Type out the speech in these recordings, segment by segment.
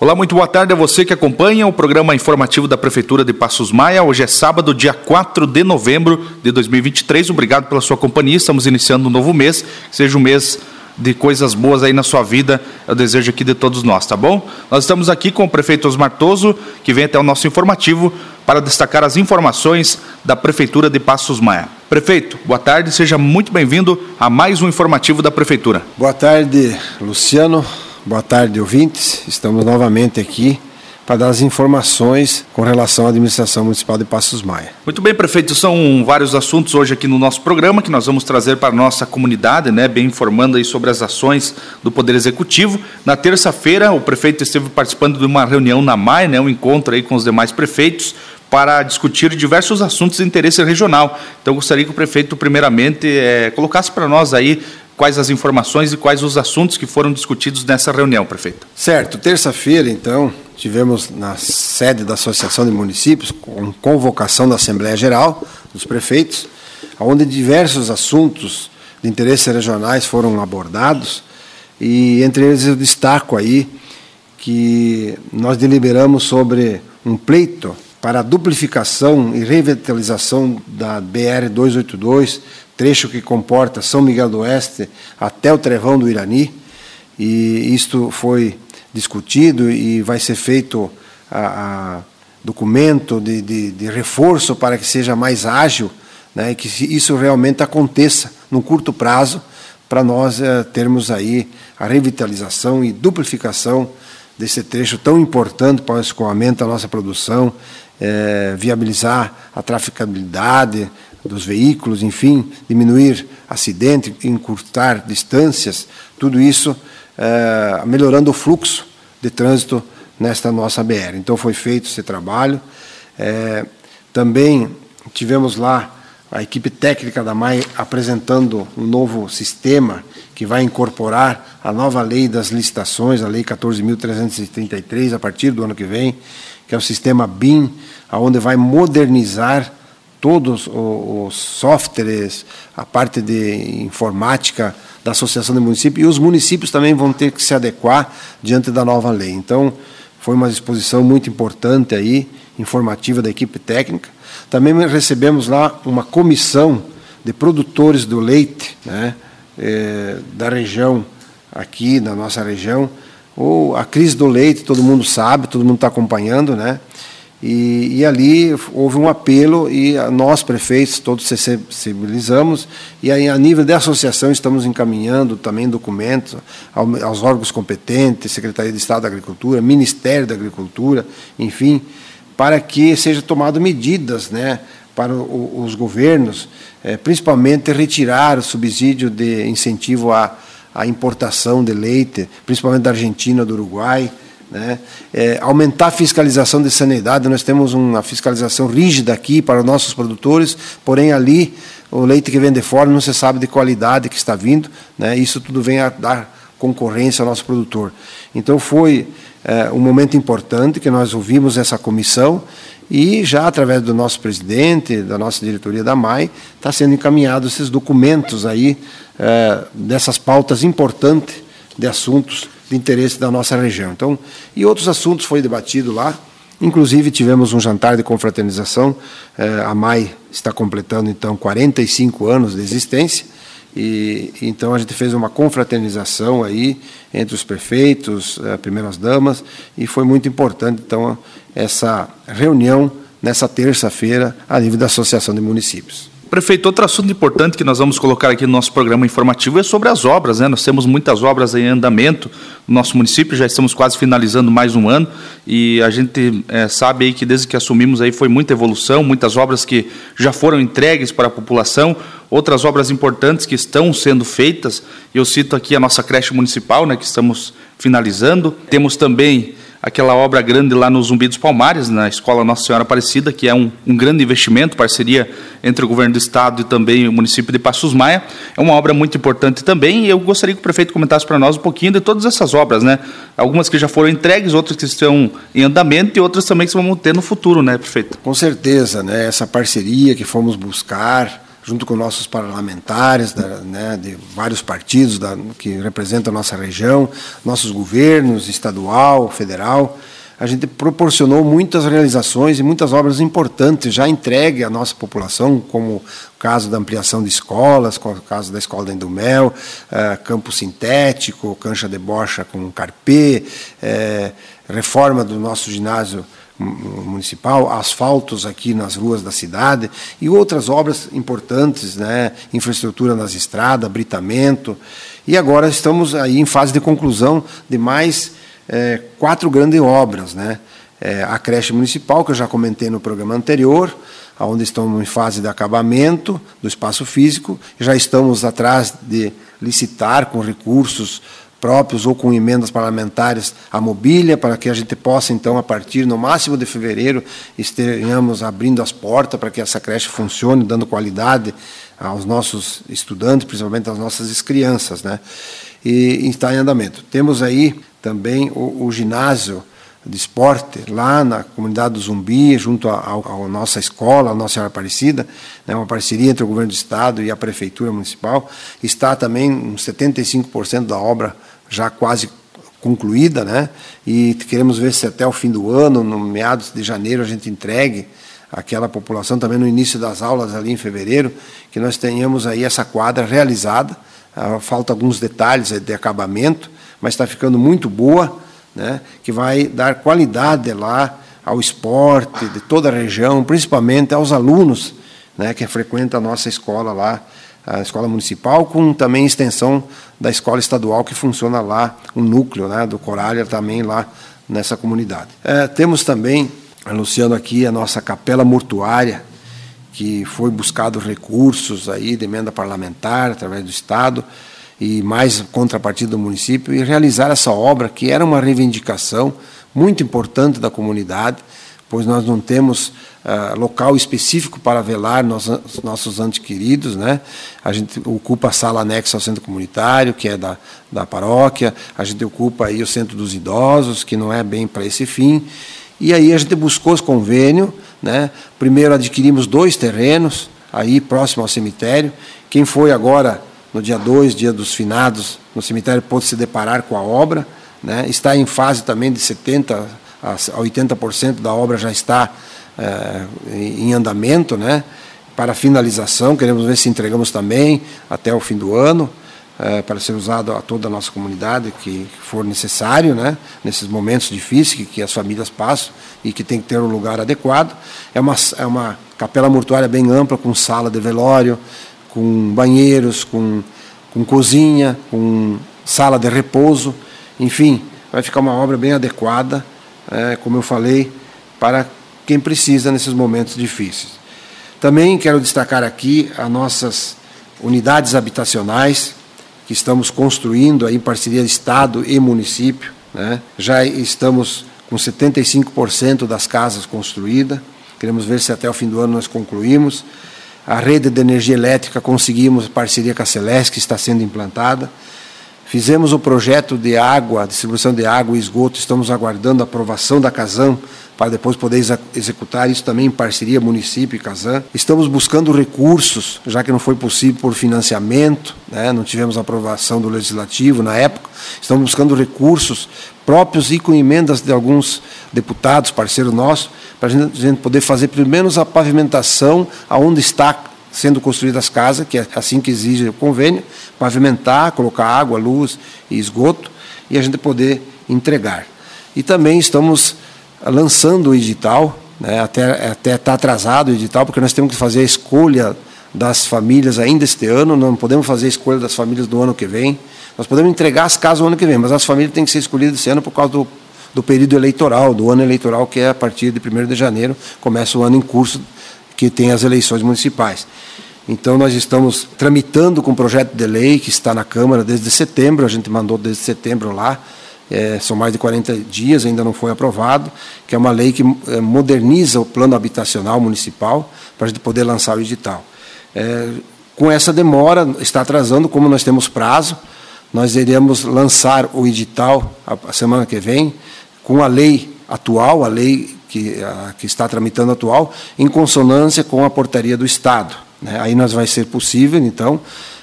Olá, muito boa tarde a você que acompanha o programa informativo da Prefeitura de Passos Maia. Hoje é sábado, dia 4 de novembro de 2023. Obrigado pela sua companhia. Estamos iniciando um novo mês. Seja um mês de coisas boas aí na sua vida. Eu desejo aqui de todos nós, tá bom? Nós estamos aqui com o prefeito Osmar Toso, que vem até o nosso informativo para destacar as informações da Prefeitura de Passos Maia. Prefeito, boa tarde, seja muito bem-vindo a mais um informativo da Prefeitura. Boa tarde, Luciano. Boa tarde, ouvintes. Estamos novamente aqui para dar as informações com relação à administração municipal de Passos Maia. Muito bem, prefeito. São vários assuntos hoje aqui no nosso programa que nós vamos trazer para a nossa comunidade, né, bem informando aí sobre as ações do Poder Executivo. Na terça-feira, o prefeito esteve participando de uma reunião na MAI, né, um encontro aí com os demais prefeitos para discutir diversos assuntos de interesse regional. Então, gostaria que o prefeito, primeiramente, é, colocasse para nós aí quais as informações e quais os assuntos que foram discutidos nessa reunião, prefeito. Certo. Terça-feira, então, tivemos na sede da Associação de Municípios, com convocação da Assembleia Geral dos prefeitos, onde diversos assuntos de interesse regionais foram abordados, e entre eles eu destaco aí que nós deliberamos sobre um pleito para a duplificação e revitalização da BR 282 trecho que comporta São Miguel do Oeste até o Trevão do Irani, e isto foi discutido e vai ser feito a, a documento de, de, de, reforço para que seja mais ágil, né, e que isso realmente aconteça num curto prazo, para nós é, termos aí a revitalização e duplificação desse trecho tão importante para o escoamento da nossa produção, é, viabilizar a traficabilidade, dos veículos, enfim, diminuir acidentes, encurtar distâncias, tudo isso é, melhorando o fluxo de trânsito nesta nossa BR. Então foi feito esse trabalho. É, também tivemos lá a equipe técnica da MAI apresentando um novo sistema que vai incorporar a nova lei das licitações, a lei 14.333, a partir do ano que vem, que é o sistema BIM, onde vai modernizar todos os softwares, a parte de informática da Associação de Municípios, e os municípios também vão ter que se adequar diante da nova lei. Então, foi uma exposição muito importante aí, informativa da equipe técnica. Também recebemos lá uma comissão de produtores do leite, né, eh, da região aqui, da nossa região, ou a crise do leite, todo mundo sabe, todo mundo está acompanhando, né? E, e, ali houve um apelo e nós, prefeitos, todos sensibilizamos. E aí, a nível de associação estamos encaminhando também documentos aos órgãos competentes, Secretaria de Estado da Agricultura, Ministério da Agricultura, enfim, para que sejam tomadas medidas né, para os governos, eh, principalmente retirar o subsídio de incentivo à, à importação de leite, principalmente da Argentina, do Uruguai, né? É, aumentar a fiscalização de sanidade, nós temos uma fiscalização rígida aqui para os nossos produtores, porém ali o leite que vem de fora não se sabe de qualidade que está vindo, né? isso tudo vem a dar concorrência ao nosso produtor. Então foi é, um momento importante que nós ouvimos essa comissão e já através do nosso presidente, da nossa diretoria da MAI, está sendo encaminhados esses documentos aí é, dessas pautas importantes de assuntos de interesse da nossa região. Então, e outros assuntos foi debatido lá. Inclusive tivemos um jantar de confraternização. Eh, a MAI está completando então 45 anos de existência e então a gente fez uma confraternização aí entre os prefeitos, eh, primeiras damas e foi muito importante então essa reunião nessa terça-feira a nível da Associação de Municípios. Prefeito, outro assunto importante que nós vamos colocar aqui no nosso programa informativo é sobre as obras. Né? Nós temos muitas obras em andamento no nosso município, já estamos quase finalizando mais um ano e a gente é, sabe aí que desde que assumimos aí foi muita evolução, muitas obras que já foram entregues para a população, outras obras importantes que estão sendo feitas. Eu cito aqui a nossa creche municipal, né, que estamos finalizando. Temos também aquela obra grande lá no Zumbi dos Palmares, na Escola Nossa Senhora Aparecida, que é um, um, grande investimento, parceria entre o governo do estado e também o município de Passos Maia. É uma obra muito importante também e eu gostaria que o prefeito comentasse para nós um pouquinho de todas essas obras, né? Algumas que já foram entregues, outras que estão em andamento e outras também que vamos ter no futuro, né, prefeito? Com certeza, né? Essa parceria que fomos buscar junto com nossos parlamentares da, né, de vários partidos da, que representam a nossa região, nossos governos, estadual, federal, a gente proporcionou muitas realizações e muitas obras importantes já entregue à nossa população, como o caso da ampliação de escolas, como o caso da escola da Indumel, eh, campo sintético, cancha de bocha com carpê, eh, reforma do nosso ginásio municipal, asfaltos aqui nas ruas da cidade e outras obras importantes, né, infraestrutura nas estradas, britamento. E agora estamos aí em fase de conclusão de mais é, quatro grandes obras, né? É, a creche municipal, que eu já comentei no programa anterior, onde estamos em fase de acabamento do espaço físico, já estamos atrás de licitar com recursos próprios ou com emendas parlamentares a mobília, para que a gente possa, então, a partir no máximo de fevereiro, estejamos abrindo as portas para que essa creche funcione, dando qualidade aos nossos estudantes, principalmente às nossas crianças, né? E está em andamento. Temos aí também o, o ginásio de esporte lá na comunidade do Zumbi, junto à nossa escola, a Nossa Aparecida, né, uma parceria entre o governo do estado e a prefeitura municipal. Está também uns 75% da obra já quase concluída, né? E queremos ver se até o fim do ano, no meados de janeiro, a gente entregue aquela população também no início das aulas ali em fevereiro, que nós tenhamos aí essa quadra realizada. Ah, falta alguns detalhes de acabamento, mas está ficando muito boa, né? Que vai dar qualidade lá ao esporte de toda a região, principalmente aos alunos, né? Que frequentam a nossa escola lá a escola municipal, com também extensão da escola estadual que funciona lá, o um núcleo né, do Corália também lá nessa comunidade. É, temos também, anunciando aqui, a nossa capela mortuária, que foi buscado recursos aí de emenda parlamentar através do Estado e mais contrapartida do município e realizar essa obra que era uma reivindicação muito importante da comunidade, pois nós não temos uh, local específico para velar nos, nossos entes queridos. Né? A gente ocupa a sala anexa ao centro comunitário, que é da, da paróquia, a gente ocupa aí o centro dos idosos, que não é bem para esse fim. E aí a gente buscou os convênios. Né? Primeiro adquirimos dois terrenos, aí próximo ao cemitério. Quem foi agora, no dia 2, dia dos finados, no cemitério, pôde se deparar com a obra. Né? Está em fase também de 70% a 80% da obra já está é, em andamento, né? Para finalização, queremos ver se entregamos também até o fim do ano, é, para ser usado a toda a nossa comunidade que for necessário, né? Nesses momentos difíceis que, que as famílias passam e que tem que ter um lugar adequado. É uma, é uma capela mortuária bem ampla, com sala de velório, com banheiros, com, com cozinha, com sala de repouso, enfim, vai ficar uma obra bem adequada, é, como eu falei, para quem precisa nesses momentos difíceis. Também quero destacar aqui as nossas unidades habitacionais que estamos construindo aí em parceria Estado e município. Né? Já estamos com 75% das casas construídas. Queremos ver se até o fim do ano nós concluímos. A rede de energia elétrica conseguimos parceria com a Celeste, que está sendo implantada. Fizemos o projeto de água, distribuição de água e esgoto, estamos aguardando a aprovação da Casam para depois poder executar isso também em parceria município e Casam. Estamos buscando recursos, já que não foi possível por financiamento, né? não tivemos aprovação do legislativo na época. Estamos buscando recursos próprios e com emendas de alguns deputados, parceiros nossos, para a gente poder fazer pelo menos a pavimentação aonde está sendo construídas as casas, que é assim que exige o convênio, pavimentar, colocar água, luz e esgoto, e a gente poder entregar. E também estamos lançando o edital, né, até está atrasado o edital, porque nós temos que fazer a escolha das famílias ainda este ano, não podemos fazer a escolha das famílias do ano que vem. Nós podemos entregar as casas no ano que vem, mas as famílias têm que ser escolhidas esse ano por causa do, do período eleitoral, do ano eleitoral, que é a partir de 1 de janeiro, começa o ano em curso que tem as eleições municipais. Então, nós estamos tramitando com o projeto de lei que está na Câmara desde setembro, a gente mandou desde setembro lá, é, são mais de 40 dias, ainda não foi aprovado, que é uma lei que é, moderniza o plano habitacional municipal para a gente poder lançar o edital. É, com essa demora, está atrasando, como nós temos prazo, nós iremos lançar o edital a semana que vem, com a lei atual, a lei que, a, que está tramitando atual, em consonância com a portaria do Estado. Né? Aí nós vai ser possível, então,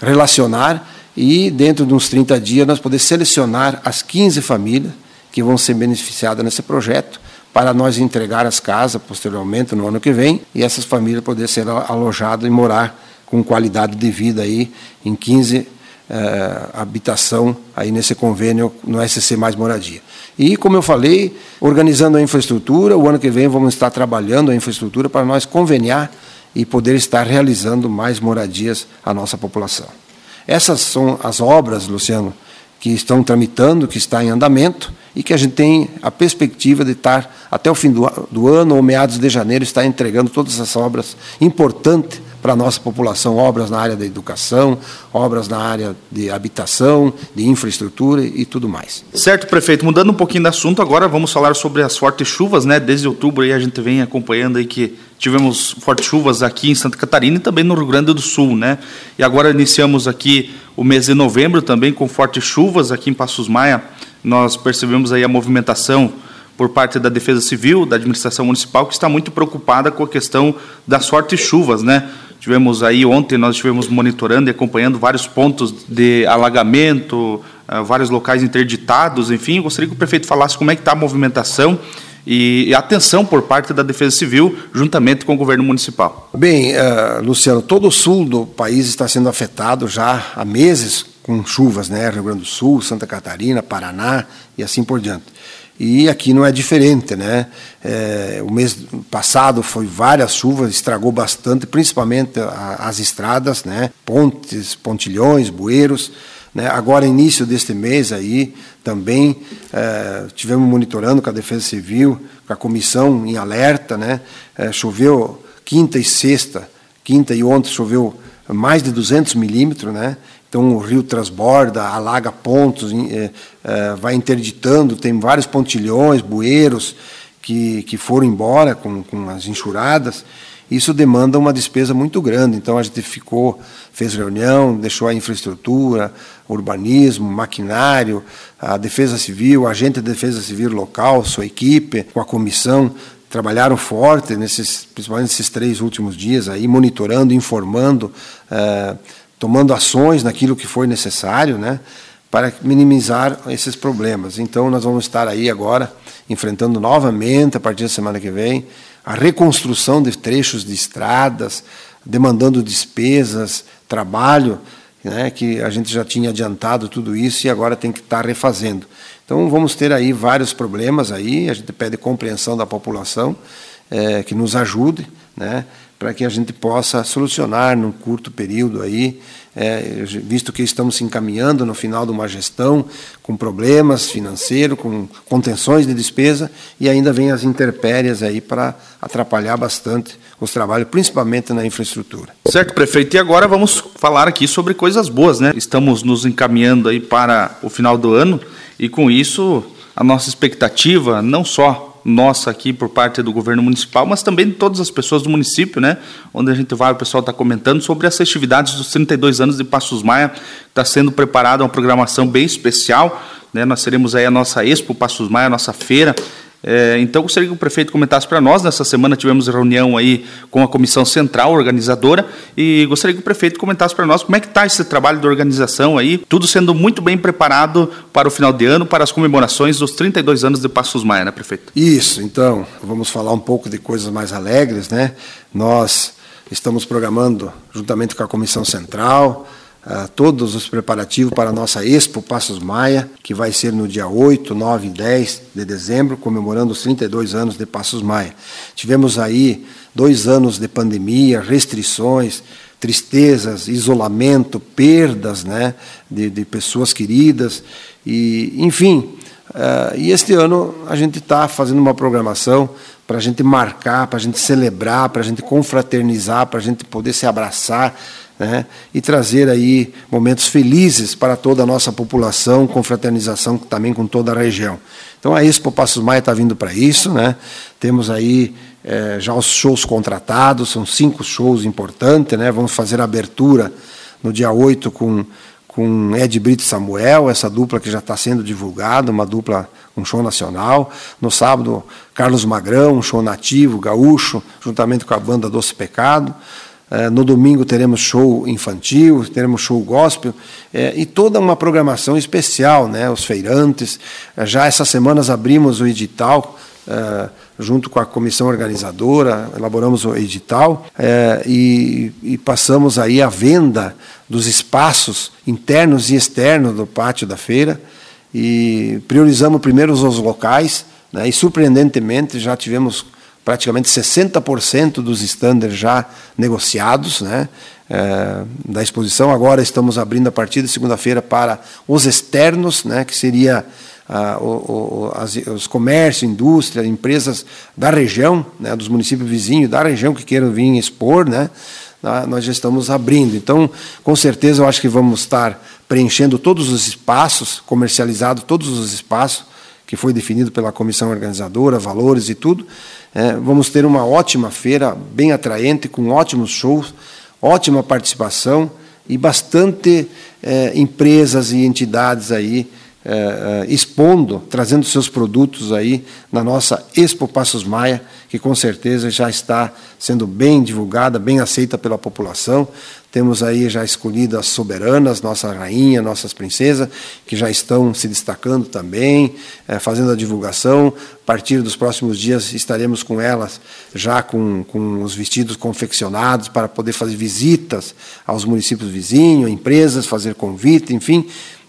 relacionar e dentro de uns 30 dias nós poder selecionar as 15 famílias que vão ser beneficiadas nesse projeto para nós entregar as casas posteriormente no ano que vem e essas famílias poderem ser alojadas e morar com qualidade de vida aí em 15 eh, habitação aí nesse convênio no SC Mais Moradia. E, como eu falei, organizando a infraestrutura, o ano que vem vamos estar trabalhando a infraestrutura para nós conveniar e poder estar realizando mais moradias à nossa população. Essas são as obras, Luciano, que estão tramitando, que está em andamento e que a gente tem a perspectiva de estar até o fim do, do ano ou meados de janeiro estar entregando todas essas obras importantes para a nossa população, obras na área da educação, obras na área de habitação, de infraestrutura e tudo mais. Certo, prefeito. Mudando um pouquinho de assunto, agora vamos falar sobre as fortes chuvas, né? Desde outubro aí a gente vem acompanhando aí que tivemos fortes chuvas aqui em Santa Catarina e também no Rio Grande do Sul, né? E agora iniciamos aqui o mês de novembro também com fortes chuvas aqui em Passos Maia. Nós percebemos aí a movimentação por parte da Defesa Civil, da administração municipal, que está muito preocupada com a questão das fortes chuvas, né? Tivemos aí ontem, nós estivemos monitorando e acompanhando vários pontos de alagamento, uh, vários locais interditados, enfim. Gostaria que o prefeito falasse como é que está a movimentação e, atenção por parte da Defesa Civil, juntamente com o governo municipal. Bem, uh, Luciano, todo o sul do país está sendo afetado já há meses com chuvas, né? Rio Grande do Sul, Santa Catarina, Paraná e assim por diante. E aqui não é diferente, né? É, o mês passado foi várias chuvas, estragou bastante, principalmente a, as estradas, né? Pontes, pontilhões, bueiros. Né? Agora, início deste mês aí, também é, tivemos monitorando com a Defesa Civil, com a comissão em alerta, né? É, choveu quinta e sexta, quinta e ontem choveu mais de 200 milímetros, né? Então o rio transborda, alaga pontos, é, é, vai interditando, tem vários pontilhões, bueiros que, que foram embora com, com as enxurradas. Isso demanda uma despesa muito grande. Então a gente ficou, fez reunião, deixou a infraestrutura, urbanismo, maquinário, a Defesa Civil, a agente de Defesa Civil local, sua equipe, com a comissão, trabalharam forte nesses, principalmente nesses três últimos dias aí, monitorando, informando. Uh, tomando ações naquilo que foi necessário, né, para minimizar esses problemas. Então, nós vamos estar aí agora enfrentando novamente, a partir da semana que vem, a reconstrução de trechos de estradas, demandando despesas, trabalho, né, que a gente já tinha adiantado tudo isso e agora tem que estar refazendo. Então, vamos ter aí vários problemas aí, a gente pede compreensão da população, é, que nos ajude, né, para que a gente possa solucionar num curto período aí, é, visto que estamos se encaminhando no final de uma gestão com problemas financeiros, com contenções de despesa e ainda vem as interpérias aí para atrapalhar bastante os trabalhos, principalmente na infraestrutura. Certo, prefeito. E agora vamos falar aqui sobre coisas boas, né? Estamos nos encaminhando aí para o final do ano e com isso a nossa expectativa não só nossa aqui por parte do governo municipal, mas também de todas as pessoas do município, né? Onde a gente vai, o pessoal está comentando sobre as festividades dos 32 anos de Passos Maia. Está sendo preparada uma programação bem especial. Né? Nós teremos aí a nossa Expo Passos Maia, a nossa feira, é, então, gostaria que o prefeito comentasse para nós. Nessa semana tivemos reunião aí com a comissão central organizadora e gostaria que o prefeito comentasse para nós como é que está esse trabalho de organização aí, tudo sendo muito bem preparado para o final de ano, para as comemorações dos 32 anos de Passos Maia, né, prefeito? Isso, então, vamos falar um pouco de coisas mais alegres, né? Nós estamos programando, juntamente com a comissão central, uh, todos os preparativos para a nossa Expo Passos Maia, que vai ser no dia 8, 9 e 10 de dezembro, comemorando os 32 anos de Passos Maia. Tivemos aí dois anos de pandemia, restrições, tristezas, isolamento, perdas né, de, de pessoas queridas, e enfim. Uh, e este ano a gente está fazendo uma programação para a gente marcar, para a gente celebrar, para a gente confraternizar, para a gente poder se abraçar, né, e trazer aí momentos felizes para toda a nossa população, com fraternização também com toda a região. Então a Expo Passos Maia está vindo para isso, né? Temos aí é, já os shows contratados, são cinco shows importantes, né? Vamos fazer a abertura no dia 8 com com Ed Brito Samuel, essa dupla que já está sendo divulgada, uma dupla, um show nacional. No sábado, Carlos Magrão, um show nativo, gaúcho, juntamente com a banda Doce Pecado. É, no domingo teremos show infantil, teremos show gospel é, e toda uma programação especial, né? Os feirantes. É, já essas semanas abrimos o edital junto com a comissão organizadora, elaboramos o edital e, e passamos aí a venda dos espaços internos e externos do pátio da feira e priorizamos primeiro os locais né? e surpreendentemente já tivemos praticamente 60% dos standards já negociados né, é, da exposição. Agora estamos abrindo a partir de segunda-feira para os externos, né, que seria ah, o, o, as, os comércios, indústria, empresas da região, né, dos municípios vizinhos da região que queiram vir expor, né, nós já estamos abrindo. Então, com certeza, eu acho que vamos estar preenchendo todos os espaços, comercializado todos os espaços que foi definido pela comissão organizadora, valores e tudo. É, vamos ter uma ótima feira, bem atraente, com ótimos shows, ótima participação e bastante é, empresas e entidades aí é expondo, trazendo seus produtos aí na nossa Expo Passos Maia, que com certeza já está sendo bem divulgada, bem aceita pela população. Temos aí já escolhido as soberanas, nossa rainha, nossas princesas, que já estão se destacando também, é, fazendo a divulgação. A partir dos próximos dias estaremos com elas já com, com os vestidos confeccionados para poder fazer visitas aos municípios vizinhos, empresas, fazer convite, enfim,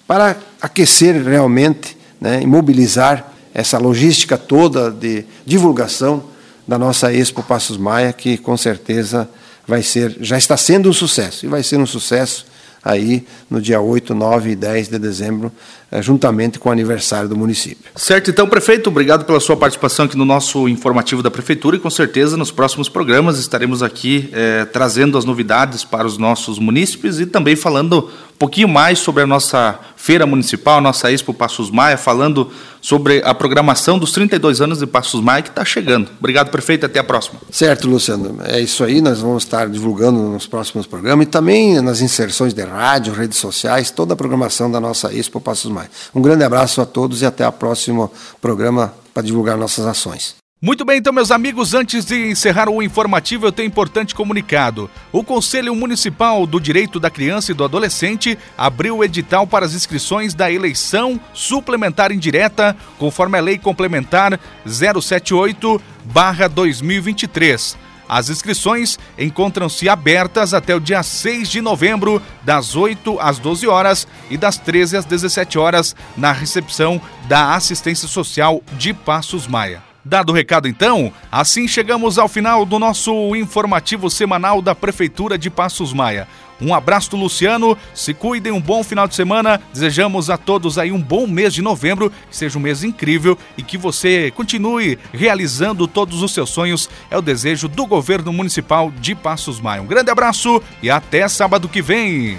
para aquecer realmente né, e mobilizar essa logística toda de divulgação da nossa Expo Passos Maia, que com certeza vai ser, já está sendo um sucesso, e vai ser um sucesso aí no dia 8, 9 e 10 de dezembro, juntamente com o aniversário do município. Certo, então, prefeito, obrigado pela sua participação aqui no nosso informativo da Prefeitura e com certeza nos próximos programas estaremos aqui eh, trazendo as novidades para os nossos munícipes e também falando um pouquinho mais sobre a nossa feira municipal, nossa Expo Passos Maia, falando sobre a programação dos 32 anos de Passos Maia que está chegando. Obrigado, prefeito, até a próxima. Certo, Luciano. É isso aí, nós vamos estar divulgando nos próximos programas e também nas inserções de rádio, redes sociais, toda a programação da nossa Expo Passos Maia. Um grande abraço a todos e até o próximo programa para divulgar nossas ações. Muito bem, então, meus amigos, antes de encerrar o informativo, eu tenho importante comunicado. O Conselho Municipal do Direito da Criança e do Adolescente abriu o edital para as inscrições da eleição suplementar indireta, conforme a Lei Complementar 078-2023. As inscrições encontram-se abertas até o dia 6 de novembro, das 8 às 12 horas e das 13 às 17 horas, na recepção da Assistência Social de Passos Maia. Dado o recado, então, assim chegamos ao final do nosso informativo semanal da Prefeitura de Passos Maia. Um abraço do Luciano, se cuidem, um bom final de semana. Desejamos a todos aí um bom mês de novembro, que seja um mês incrível e que você continue realizando todos os seus sonhos. É o desejo do governo municipal de Passos Maia. Um grande abraço e até sábado que vem.